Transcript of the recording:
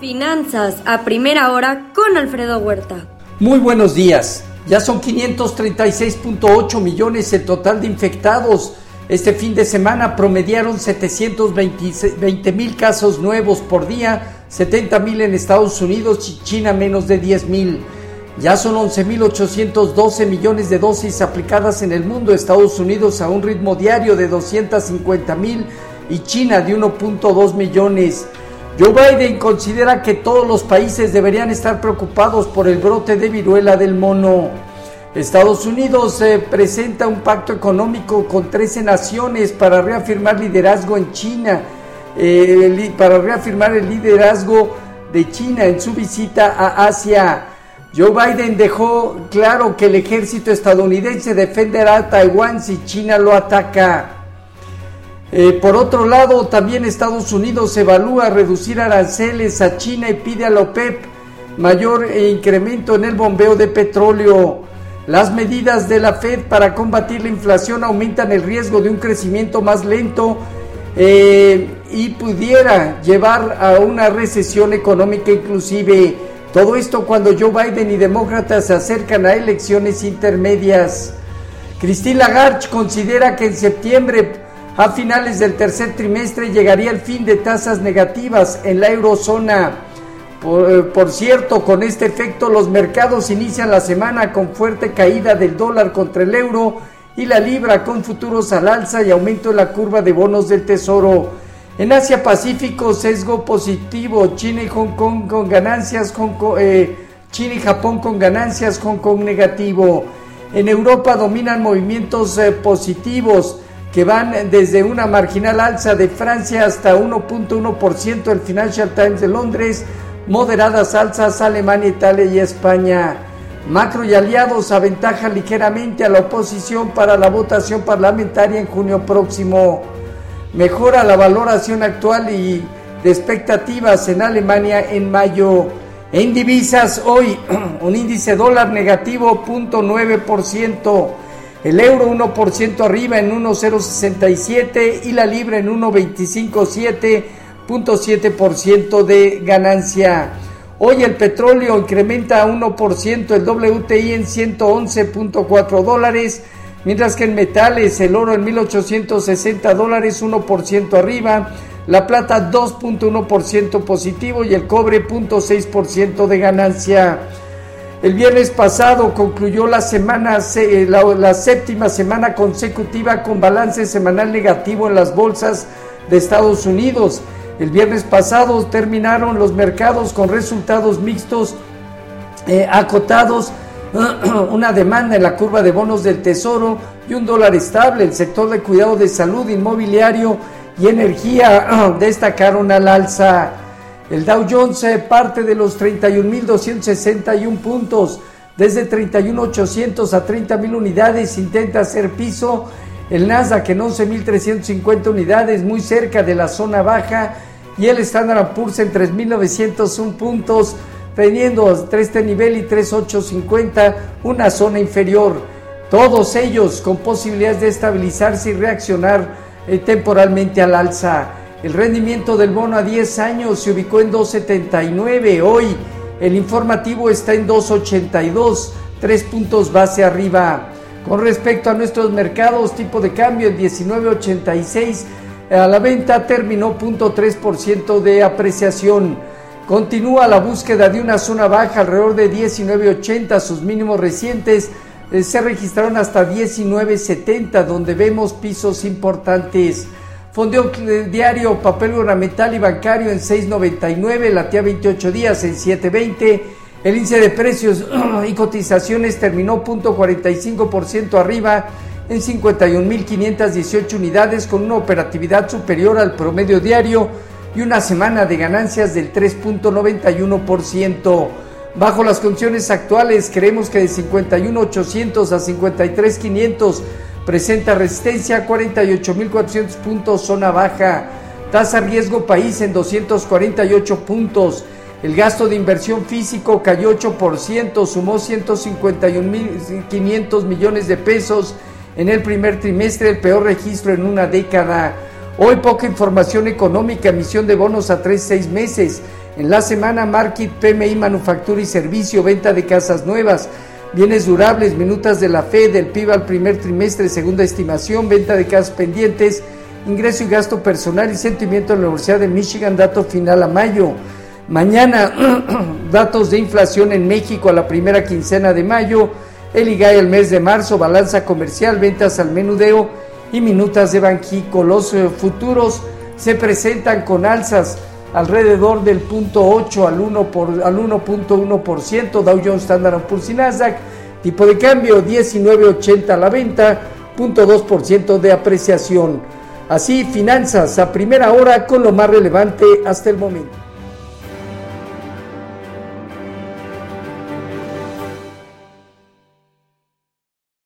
Finanzas a primera hora con Alfredo Huerta. Muy buenos días. Ya son 536.8 millones el total de infectados. Este fin de semana promediaron 720 mil casos nuevos por día, 70 mil en Estados Unidos y China menos de 10 mil. Ya son 11.812 millones de dosis aplicadas en el mundo, Estados Unidos a un ritmo diario de 250 mil y China de 1.2 millones. Joe Biden considera que todos los países deberían estar preocupados por el brote de viruela del mono. Estados Unidos eh, presenta un pacto económico con 13 naciones para reafirmar liderazgo en China, eh, para reafirmar el liderazgo de China en su visita a Asia. Joe Biden dejó claro que el ejército estadounidense defenderá a Taiwán si China lo ataca. Eh, por otro lado, también Estados Unidos evalúa reducir aranceles a China y pide a la OPEP mayor incremento en el bombeo de petróleo. Las medidas de la Fed para combatir la inflación aumentan el riesgo de un crecimiento más lento eh, y pudiera llevar a una recesión económica inclusive. Todo esto cuando Joe Biden y demócratas se acercan a elecciones intermedias. Christine Lagarde considera que en septiembre a finales del tercer trimestre llegaría el fin de tasas negativas en la eurozona. Eh, por, cierto, con este efecto los mercados inician la semana con fuerte caída del dólar contra el euro y la libra con futuros al alza y aumento en la curva de bonos del tesoro. En Asia Pacífico, sesgo positivo, China y Hong Kong con ganancias, eh, China y Japón con ganancias, Hong Kong negativo. En Europa dominan movimientos eh, positivos que van desde una marginal alza de Francia hasta 1.1% el Financial Times de Londres, moderadas alzas Alemania, Italia y España. Macro y aliados aventajan ligeramente a la oposición para la votación parlamentaria en junio próximo. Mejora la valoración actual y de expectativas en Alemania en mayo. En divisas hoy un índice dólar negativo 0.9% el euro 1% arriba en 1,067 y la libra en 1,257.7% de ganancia. Hoy el petróleo incrementa a 1%, el WTI en 111.4 dólares, mientras que en metales el oro en 1860 dólares 1% arriba, la plata 2.1% positivo y el cobre 0.6% de ganancia. El viernes pasado concluyó la semana la, séptima semana consecutiva con balance semanal negativo en las bolsas de Estados Unidos. El viernes pasado terminaron los mercados con resultados mixtos eh, acotados, una demanda en la curva de bonos del Tesoro y un dólar estable. El sector de cuidado de salud, inmobiliario y energía destacaron al alza. El Dow Jones parte de los 31.261 puntos. Desde 31.800 a 30.000 unidades intenta hacer piso. El Nasdaq en 11.350 unidades, muy cerca de la zona baja. Y el Standard Poor's en 3.901 puntos, teniendo entre este nivel y 3.850 una zona inferior. Todos ellos con posibilidades de estabilizarse y reaccionar eh, temporalmente al alza. El rendimiento del bono a 10 años se ubicó en 2.79. Hoy el informativo está en 2.82, tres puntos base arriba. Con respecto a nuestros mercados, tipo de cambio en 19.86 a la venta terminó 0.3% de apreciación. Continúa la búsqueda de una zona baja alrededor de 19.80, sus mínimos recientes eh, se registraron hasta 19.70, donde vemos pisos importantes. Fondeo diario, papel gubernamental y bancario en 6.99, latía 28 días en 7.20. El índice de precios y cotizaciones terminó 0.45% arriba en 51.518 unidades con una operatividad superior al promedio diario y una semana de ganancias del 3.91%. Bajo las condiciones actuales, creemos que de 51.800 a 53.500 presenta resistencia a 48.400 puntos, zona baja, tasa riesgo país en 248 puntos. El gasto de inversión físico cayó 8%, sumó 151.500 millones de pesos en el primer trimestre, el peor registro en una década. Hoy poca información económica, emisión de bonos a 3, 6 meses. En la semana, Market, PMI, Manufactura y Servicio, venta de casas nuevas, bienes durables, minutas de la FED, el PIB al primer trimestre, segunda estimación, venta de casas pendientes, ingreso y gasto personal y sentimiento de la Universidad de Michigan, dato final a mayo. Mañana, datos de inflación en México a la primera quincena de mayo, el IGAI el mes de marzo, balanza comercial, ventas al menudeo y minutas de Banjico. Los eh, futuros se presentan con alzas alrededor del 0.8 al 1 por, al 1.1%, Dow Jones Standard Poor's y Nasdaq, tipo de cambio 19.80 a la venta, 0.2% de apreciación. Así, finanzas a primera hora con lo más relevante hasta el momento.